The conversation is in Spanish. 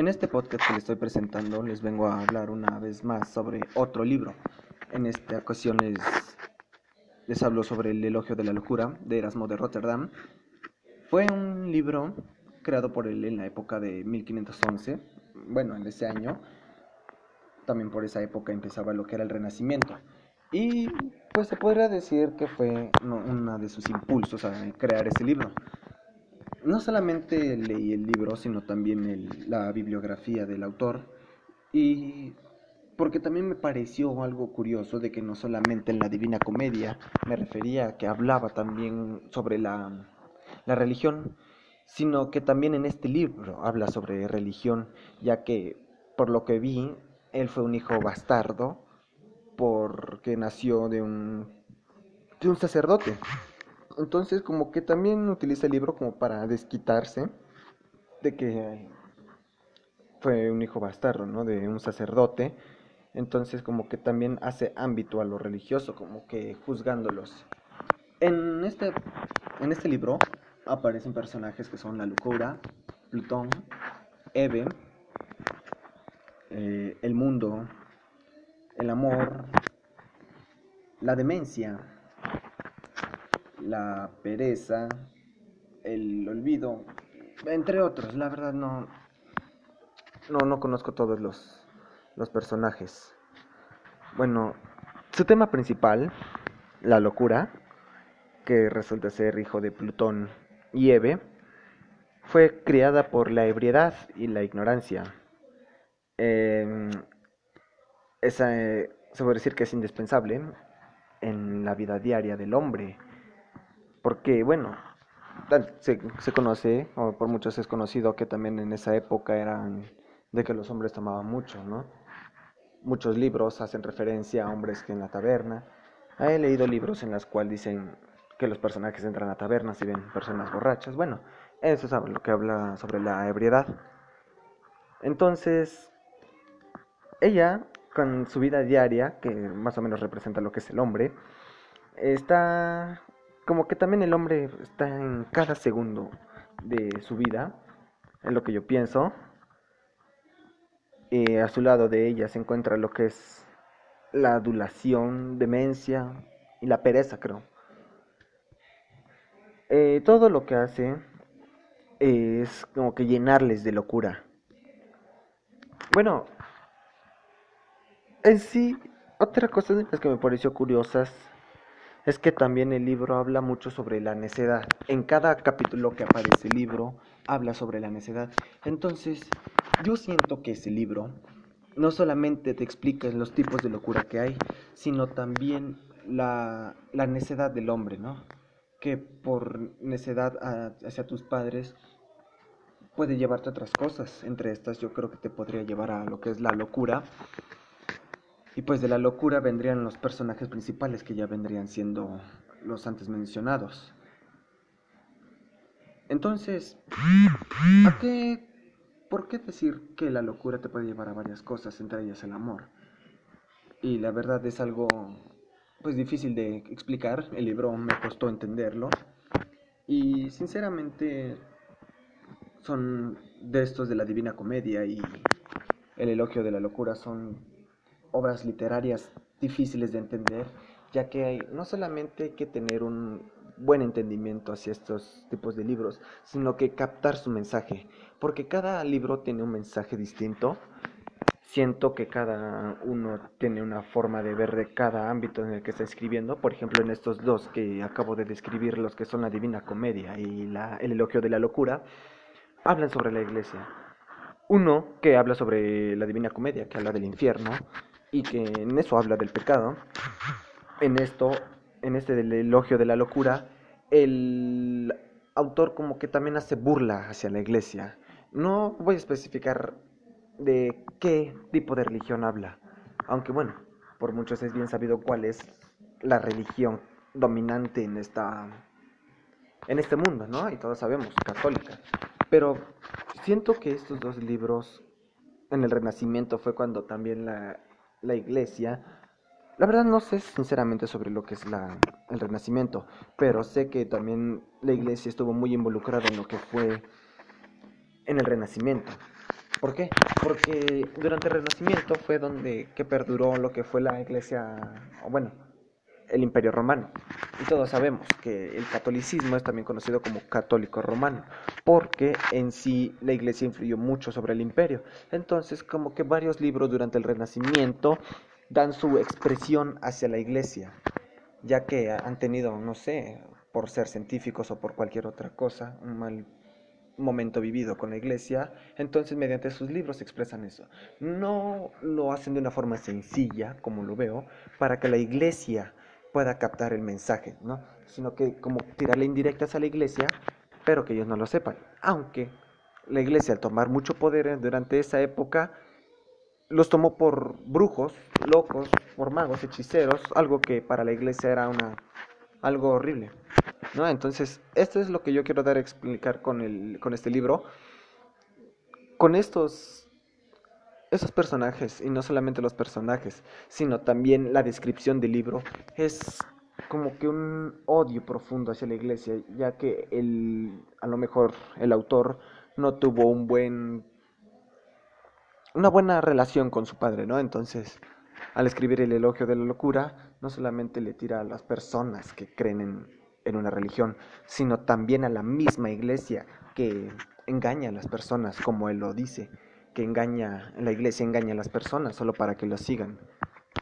En este podcast que les estoy presentando les vengo a hablar una vez más sobre otro libro. En esta ocasión les, hablo sobre El elogio de la locura de Erasmo de Rotterdam. Fue un libro creado por él en la época de 1511, bueno, en ese año. También por esa época empezaba lo que era el Renacimiento. Y pues se podría decir que fue uno de sus impulsos a crear ese libro no solamente leí el libro, sino también la bibliografía del autor. Y porque también me pareció algo curioso de que no solamente en la Divina Comedia me refería a que hablaba también sobre la, la religión, sino que también en este libro habla sobre religión, ya que por lo que vi, él fue un hijo bastardo porque nació de un, de un sacerdote. Entonces como que también utiliza el libro como para desquitarse de que fue un hijo bastardo, ¿no? De un sacerdote. Entonces como que también hace ámbito a lo religioso, como que juzgándolos. En este, en este libro aparecen personajes que son la locura, Plutón, Eve, eh, el mundo, el amor, la demencia, la pereza, el olvido, entre otros. La verdad no, no, no conozco todos los, los personajes. Bueno, su tema principal, la locura, que resulta ser hijo de Plutón y Eve, fue criada por la ebriedad y la ignorancia. Em, esa eh, se puede decir que es indispensable en la vida diaria del hombre porque, bueno, se, se conoce, o por muchos es conocido, que también en esa época eran de que los hombres tomaban mucho, ¿no? Muchos libros hacen referencia a hombres que en la taberna. He leído libros en los cuales dicen que los personajes entran a tabernas y ven personas borrachas. Bueno, eso es lo que habla sobre la ebriedad. Entonces, ella, con su vida diaria, que más o menos representa lo que es el hombre, está como que también el hombre está en cada segundo de su vida, es lo que yo pienso. Y a su lado de ella se encuentra lo que es la adulación, demencia y la pereza, creo. Eh, todo lo que hace es como que llenarles de locura. Bueno, en sí, otra cosa que me pareció curiosas es que también el libro habla mucho sobre la necedad. En cada capítulo que aparece el libro habla sobre la necedad. Entonces, yo siento que ese libro no solamente te explica los tipos de locura que hay, sino también la, la necedad del hombre, ¿no? Que por necedad hacia tus padres puede llevarte a otras cosas. Entre estas yo creo que te podría llevar a lo que es la locura y pues de la locura vendrían los personajes principales que ya vendrían siendo los antes mencionados. Entonces, ¿a qué, ¿por qué decir que la locura te puede llevar a varias cosas, entre ellas el amor? Y la verdad es algo pues difícil de explicar, el libro me costó entenderlo y sinceramente son de estos de la Divina Comedia y el elogio de la locura son obras literarias difíciles de entender, ya que hay, no solamente hay que tener un buen entendimiento hacia estos tipos de libros, sino que captar su mensaje, porque cada libro tiene un mensaje distinto. Siento que cada uno tiene una forma de ver de cada ámbito en el que está escribiendo. Por ejemplo, en estos dos que acabo de describir, los que son la Divina Comedia y la, el Elogio de la Locura, hablan sobre la iglesia. Uno que habla sobre la Divina Comedia, que habla del infierno, y que en eso habla del pecado, en esto, en este del elogio de la locura, el autor como que también hace burla hacia la iglesia. No voy a especificar de qué tipo de religión habla, aunque bueno, por muchos es bien sabido cuál es la religión dominante en esta en este mundo, ¿no? Y todos sabemos, católica. Pero siento que estos dos libros en el Renacimiento fue cuando también la la iglesia. La verdad no sé sinceramente sobre lo que es la, el renacimiento, pero sé que también la iglesia estuvo muy involucrada en lo que fue en el renacimiento. ¿Por qué? Porque durante el Renacimiento fue donde que perduró lo que fue la iglesia, bueno, el Imperio Romano. Y todos sabemos que el catolicismo es también conocido como católico romano, porque en sí la iglesia influyó mucho sobre el imperio. Entonces, como que varios libros durante el Renacimiento dan su expresión hacia la iglesia, ya que han tenido, no sé, por ser científicos o por cualquier otra cosa, un mal momento vivido con la iglesia, entonces mediante sus libros expresan eso. No lo hacen de una forma sencilla, como lo veo, para que la iglesia pueda captar el mensaje, ¿no? Sino que como tirarle indirectas a la iglesia, pero que ellos no lo sepan. Aunque la iglesia al tomar mucho poder durante esa época, los tomó por brujos, locos, por magos, hechiceros, algo que para la iglesia era una algo horrible. ¿no? Entonces, esto es lo que yo quiero dar a explicar con, el, con este libro. Con estos, esos personajes, y no solamente los personajes, sino también la descripción del libro, es como que un odio profundo hacia la iglesia, ya que el, a lo mejor el autor no tuvo un buen una buena relación con su padre, ¿no? Entonces, al escribir el elogio de la locura, no solamente le tira a las personas que creen en, en una religión, sino también a la misma iglesia que engaña a las personas, como él lo dice, engaña, la iglesia engaña a las personas solo para que lo sigan.